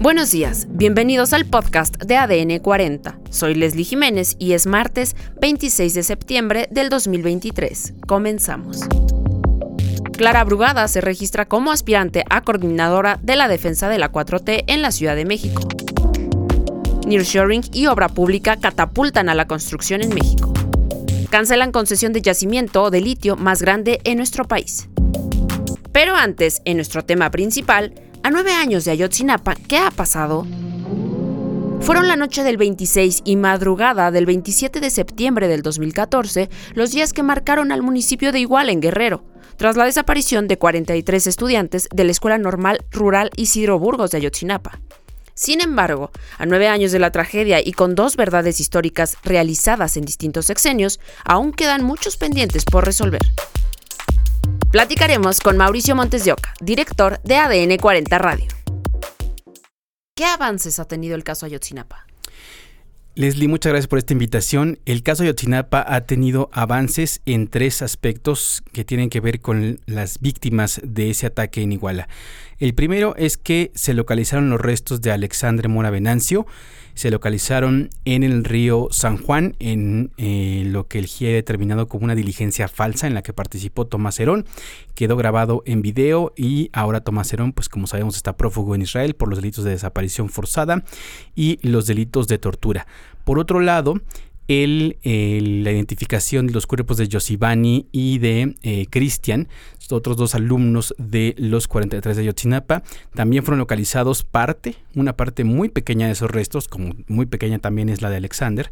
Buenos días, bienvenidos al podcast de ADN 40. Soy Leslie Jiménez y es martes 26 de septiembre del 2023. Comenzamos. Clara Brugada se registra como aspirante a coordinadora de la defensa de la 4T en la Ciudad de México. Nearshoring y obra pública catapultan a la construcción en México. Cancelan concesión de yacimiento de litio más grande en nuestro país. Pero antes, en nuestro tema principal, a nueve años de Ayotzinapa, ¿qué ha pasado? Fueron la noche del 26 y madrugada del 27 de septiembre del 2014 los días que marcaron al municipio de Iguala en Guerrero, tras la desaparición de 43 estudiantes de la Escuela Normal Rural Isidro Burgos de Ayotzinapa. Sin embargo, a nueve años de la tragedia y con dos verdades históricas realizadas en distintos sexenios, aún quedan muchos pendientes por resolver. Platicaremos con Mauricio Montes de Oca, director de ADN 40 Radio. ¿Qué avances ha tenido el caso Ayotzinapa? Leslie, muchas gracias por esta invitación. El caso Ayotzinapa ha tenido avances en tres aspectos que tienen que ver con las víctimas de ese ataque en Iguala. El primero es que se localizaron los restos de Alexandre Mora Venancio, se localizaron en el río San Juan, en eh, lo que el GIE ha determinado como una diligencia falsa en la que participó Tomás Herón. Quedó grabado en video y ahora Tomás Herón, pues como sabemos, está prófugo en Israel por los delitos de desaparición forzada y los delitos de tortura. Por otro lado, el, la identificación de los cuerpos de Yosibani y de eh, Cristian, otros dos alumnos de los 43 de Yotzinapa, también fueron localizados parte, una parte muy pequeña de esos restos, como muy pequeña también es la de Alexander,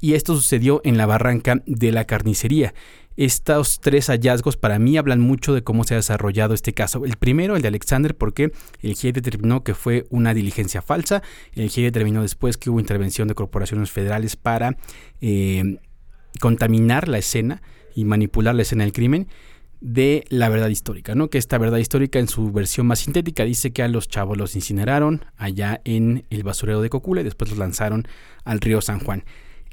y esto sucedió en la barranca de la carnicería. Estos tres hallazgos para mí hablan mucho de cómo se ha desarrollado este caso. El primero, el de Alexander, porque el GIE determinó que fue una diligencia falsa. El GIE determinó después que hubo intervención de corporaciones federales para eh, contaminar la escena y manipular la escena del crimen de la verdad histórica, ¿no? Que esta verdad histórica en su versión más sintética dice que a los chavos los incineraron allá en el basurero de Cocula y después los lanzaron al río San Juan.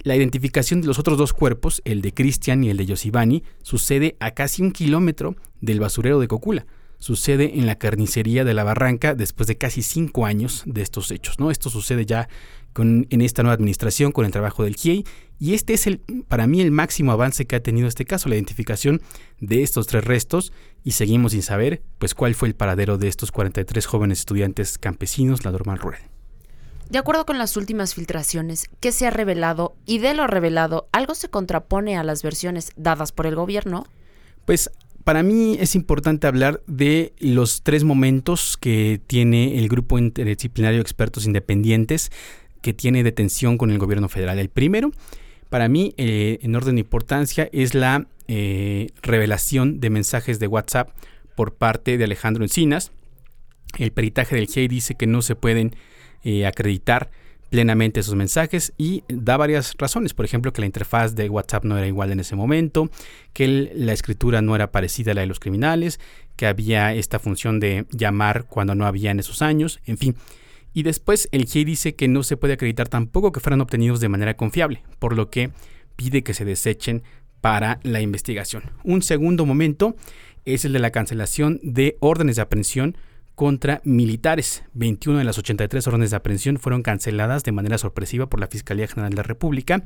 La identificación de los otros dos cuerpos, el de Cristian y el de Yosibani, sucede a casi un kilómetro del basurero de Cocula. Sucede en la carnicería de la Barranca después de casi cinco años de estos hechos. ¿no? Esto sucede ya con, en esta nueva administración con el trabajo del GIEI y este es el, para mí el máximo avance que ha tenido este caso, la identificación de estos tres restos y seguimos sin saber pues cuál fue el paradero de estos 43 jóvenes estudiantes campesinos, la normal rural. De acuerdo con las últimas filtraciones, ¿qué se ha revelado? Y de lo revelado, ¿algo se contrapone a las versiones dadas por el gobierno? Pues para mí es importante hablar de los tres momentos que tiene el grupo interdisciplinario de expertos independientes que tiene detención con el gobierno federal. El primero, para mí, eh, en orden de importancia, es la eh, revelación de mensajes de WhatsApp por parte de Alejandro Encinas. El peritaje del GIEI dice que no se pueden eh, acreditar plenamente esos mensajes y da varias razones. Por ejemplo, que la interfaz de WhatsApp no era igual en ese momento, que la escritura no era parecida a la de los criminales, que había esta función de llamar cuando no había en esos años, en fin. Y después el GIEI dice que no se puede acreditar tampoco que fueran obtenidos de manera confiable, por lo que pide que se desechen para la investigación. Un segundo momento es el de la cancelación de órdenes de aprehensión contra militares. 21 de las 83 órdenes de aprehensión fueron canceladas de manera sorpresiva por la Fiscalía General de la República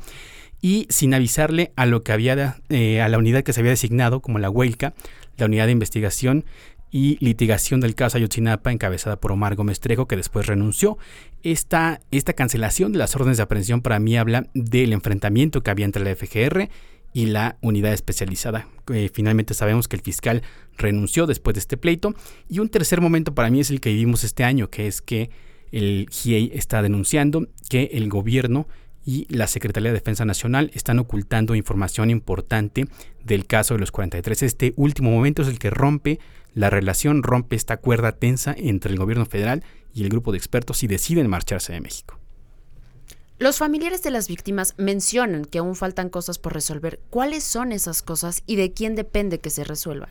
y sin avisarle a lo que había eh, a la unidad que se había designado como la Huelca, la unidad de investigación y litigación del caso Ayotzinapa encabezada por Omar Gómez Trejo que después renunció. Esta, esta cancelación de las órdenes de aprehensión para mí habla del enfrentamiento que había entre la FGR y la unidad especializada. Eh, finalmente sabemos que el fiscal renunció después de este pleito. Y un tercer momento para mí es el que vivimos este año, que es que el GIEI está denunciando que el gobierno y la Secretaría de Defensa Nacional están ocultando información importante del caso de los 43. Este último momento es el que rompe la relación, rompe esta cuerda tensa entre el gobierno federal y el grupo de expertos y deciden marcharse de México. Los familiares de las víctimas mencionan que aún faltan cosas por resolver. ¿Cuáles son esas cosas y de quién depende que se resuelvan?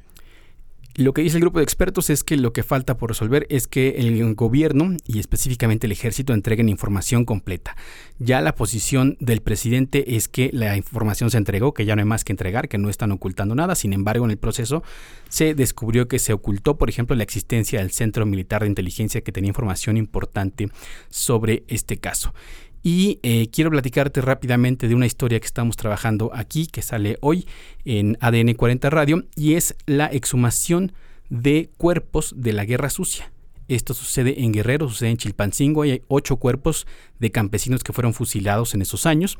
Lo que dice el grupo de expertos es que lo que falta por resolver es que el gobierno y específicamente el ejército entreguen información completa. Ya la posición del presidente es que la información se entregó, que ya no hay más que entregar, que no están ocultando nada. Sin embargo, en el proceso se descubrió que se ocultó, por ejemplo, la existencia del Centro Militar de Inteligencia que tenía información importante sobre este caso. Y eh, quiero platicarte rápidamente de una historia que estamos trabajando aquí, que sale hoy en ADN 40 Radio, y es la exhumación de cuerpos de la guerra sucia. Esto sucede en Guerrero, sucede en Chilpancingo, hay ocho cuerpos de campesinos que fueron fusilados en esos años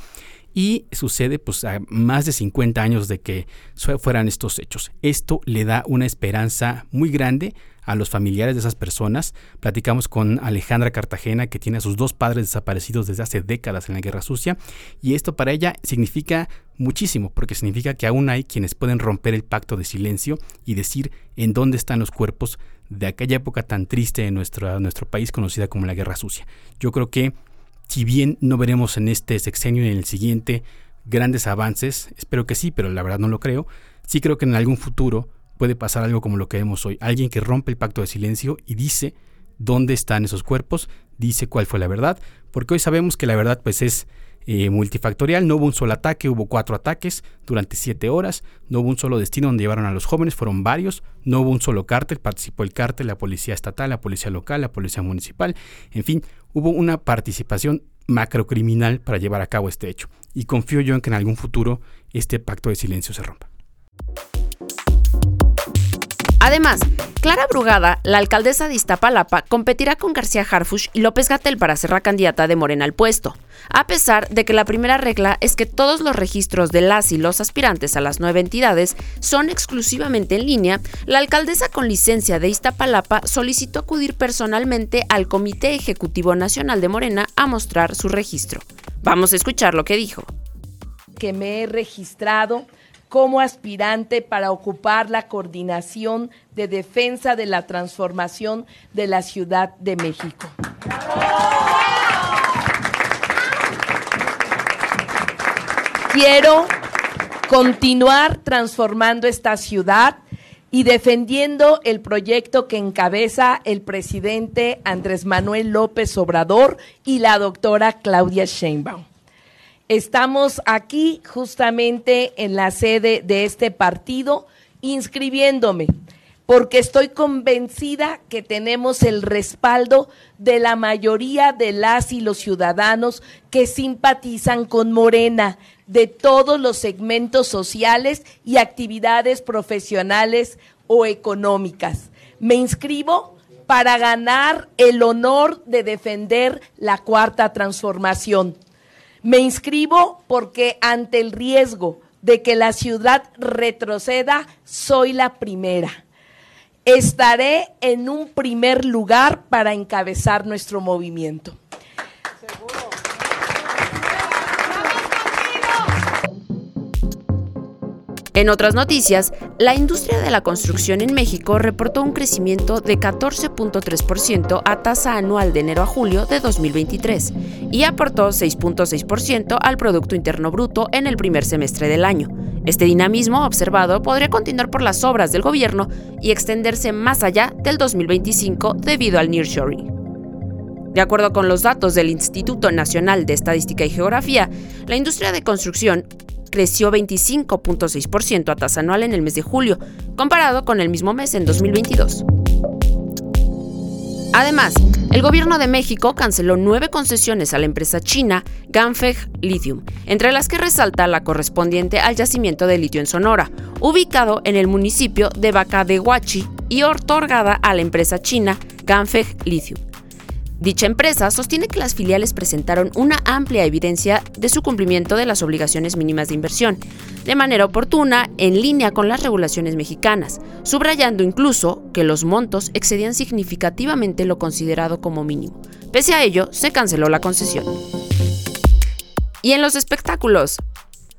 y sucede pues a más de 50 años de que fueran estos hechos. Esto le da una esperanza muy grande a los familiares de esas personas. Platicamos con Alejandra Cartagena, que tiene a sus dos padres desaparecidos desde hace décadas en la Guerra Sucia, y esto para ella significa muchísimo, porque significa que aún hay quienes pueden romper el pacto de silencio y decir en dónde están los cuerpos de aquella época tan triste nuestro, nuestro país conocida como la Guerra Sucia. Yo creo que si bien no veremos en este sexenio y en el siguiente grandes avances, espero que sí, pero la verdad no lo creo, sí creo que en algún futuro puede pasar algo como lo que vemos hoy. Alguien que rompe el pacto de silencio y dice dónde están esos cuerpos, dice cuál fue la verdad, porque hoy sabemos que la verdad pues es eh, multifactorial, no hubo un solo ataque, hubo cuatro ataques durante siete horas, no hubo un solo destino donde llevaron a los jóvenes, fueron varios, no hubo un solo cártel, participó el cártel, la policía estatal, la policía local, la policía municipal, en fin, hubo una participación macrocriminal para llevar a cabo este hecho, y confío yo en que en algún futuro este pacto de silencio se rompa. Además, Clara Brugada, la alcaldesa de Iztapalapa, competirá con García Harfush y López Gatel para ser la candidata de Morena al puesto, a pesar de que la primera regla es que todos los registros de las y los aspirantes a las nueve entidades son exclusivamente en línea, la alcaldesa con licencia de Iztapalapa solicitó acudir personalmente al Comité Ejecutivo Nacional de Morena a mostrar su registro. Vamos a escuchar lo que dijo. Que me he registrado como aspirante para ocupar la coordinación de defensa de la transformación de la Ciudad de México. Quiero continuar transformando esta ciudad y defendiendo el proyecto que encabeza el presidente Andrés Manuel López Obrador y la doctora Claudia Sheinbaum. Estamos aquí justamente en la sede de este partido inscribiéndome porque estoy convencida que tenemos el respaldo de la mayoría de las y los ciudadanos que simpatizan con Morena, de todos los segmentos sociales y actividades profesionales o económicas. Me inscribo para ganar el honor de defender la cuarta transformación me inscribo porque ante el riesgo de que la ciudad retroceda, soy la primera. Estaré en un primer lugar para encabezar nuestro movimiento. En otras noticias, la industria de la construcción en México reportó un crecimiento de 14.3% a tasa anual de enero a julio de 2023 y aportó 6.6% al Producto Interno Bruto en el primer semestre del año. Este dinamismo observado podría continuar por las obras del gobierno y extenderse más allá del 2025 debido al nearshoring. De acuerdo con los datos del Instituto Nacional de Estadística y Geografía, la industria de construcción creció 25.6% a tasa anual en el mes de julio, comparado con el mismo mes en 2022. Además, el gobierno de México canceló nueve concesiones a la empresa china Ganfeng Lithium, entre las que resalta la correspondiente al yacimiento de litio en Sonora, ubicado en el municipio de Bacadehuachi y otorgada a la empresa china Ganfeng Lithium. Dicha empresa sostiene que las filiales presentaron una amplia evidencia de su cumplimiento de las obligaciones mínimas de inversión, de manera oportuna en línea con las regulaciones mexicanas, subrayando incluso que los montos excedían significativamente lo considerado como mínimo. Pese a ello, se canceló la concesión. Y en los espectáculos,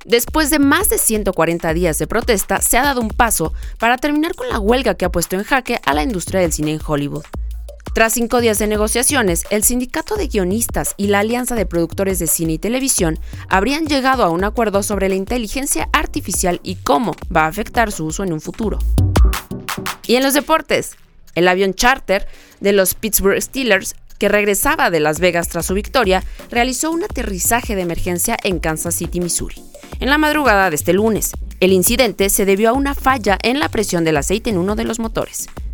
Después de más de 140 días de protesta, se ha dado un paso para terminar con la huelga que ha puesto en jaque a la industria del cine en Hollywood. Tras cinco días de negociaciones, el sindicato de guionistas y la alianza de productores de cine y televisión habrían llegado a un acuerdo sobre la inteligencia artificial y cómo va a afectar su uso en un futuro. Y en los deportes, el avión charter de los Pittsburgh Steelers que regresaba de Las Vegas tras su victoria, realizó un aterrizaje de emergencia en Kansas City, Missouri. En la madrugada de este lunes, el incidente se debió a una falla en la presión del aceite en uno de los motores.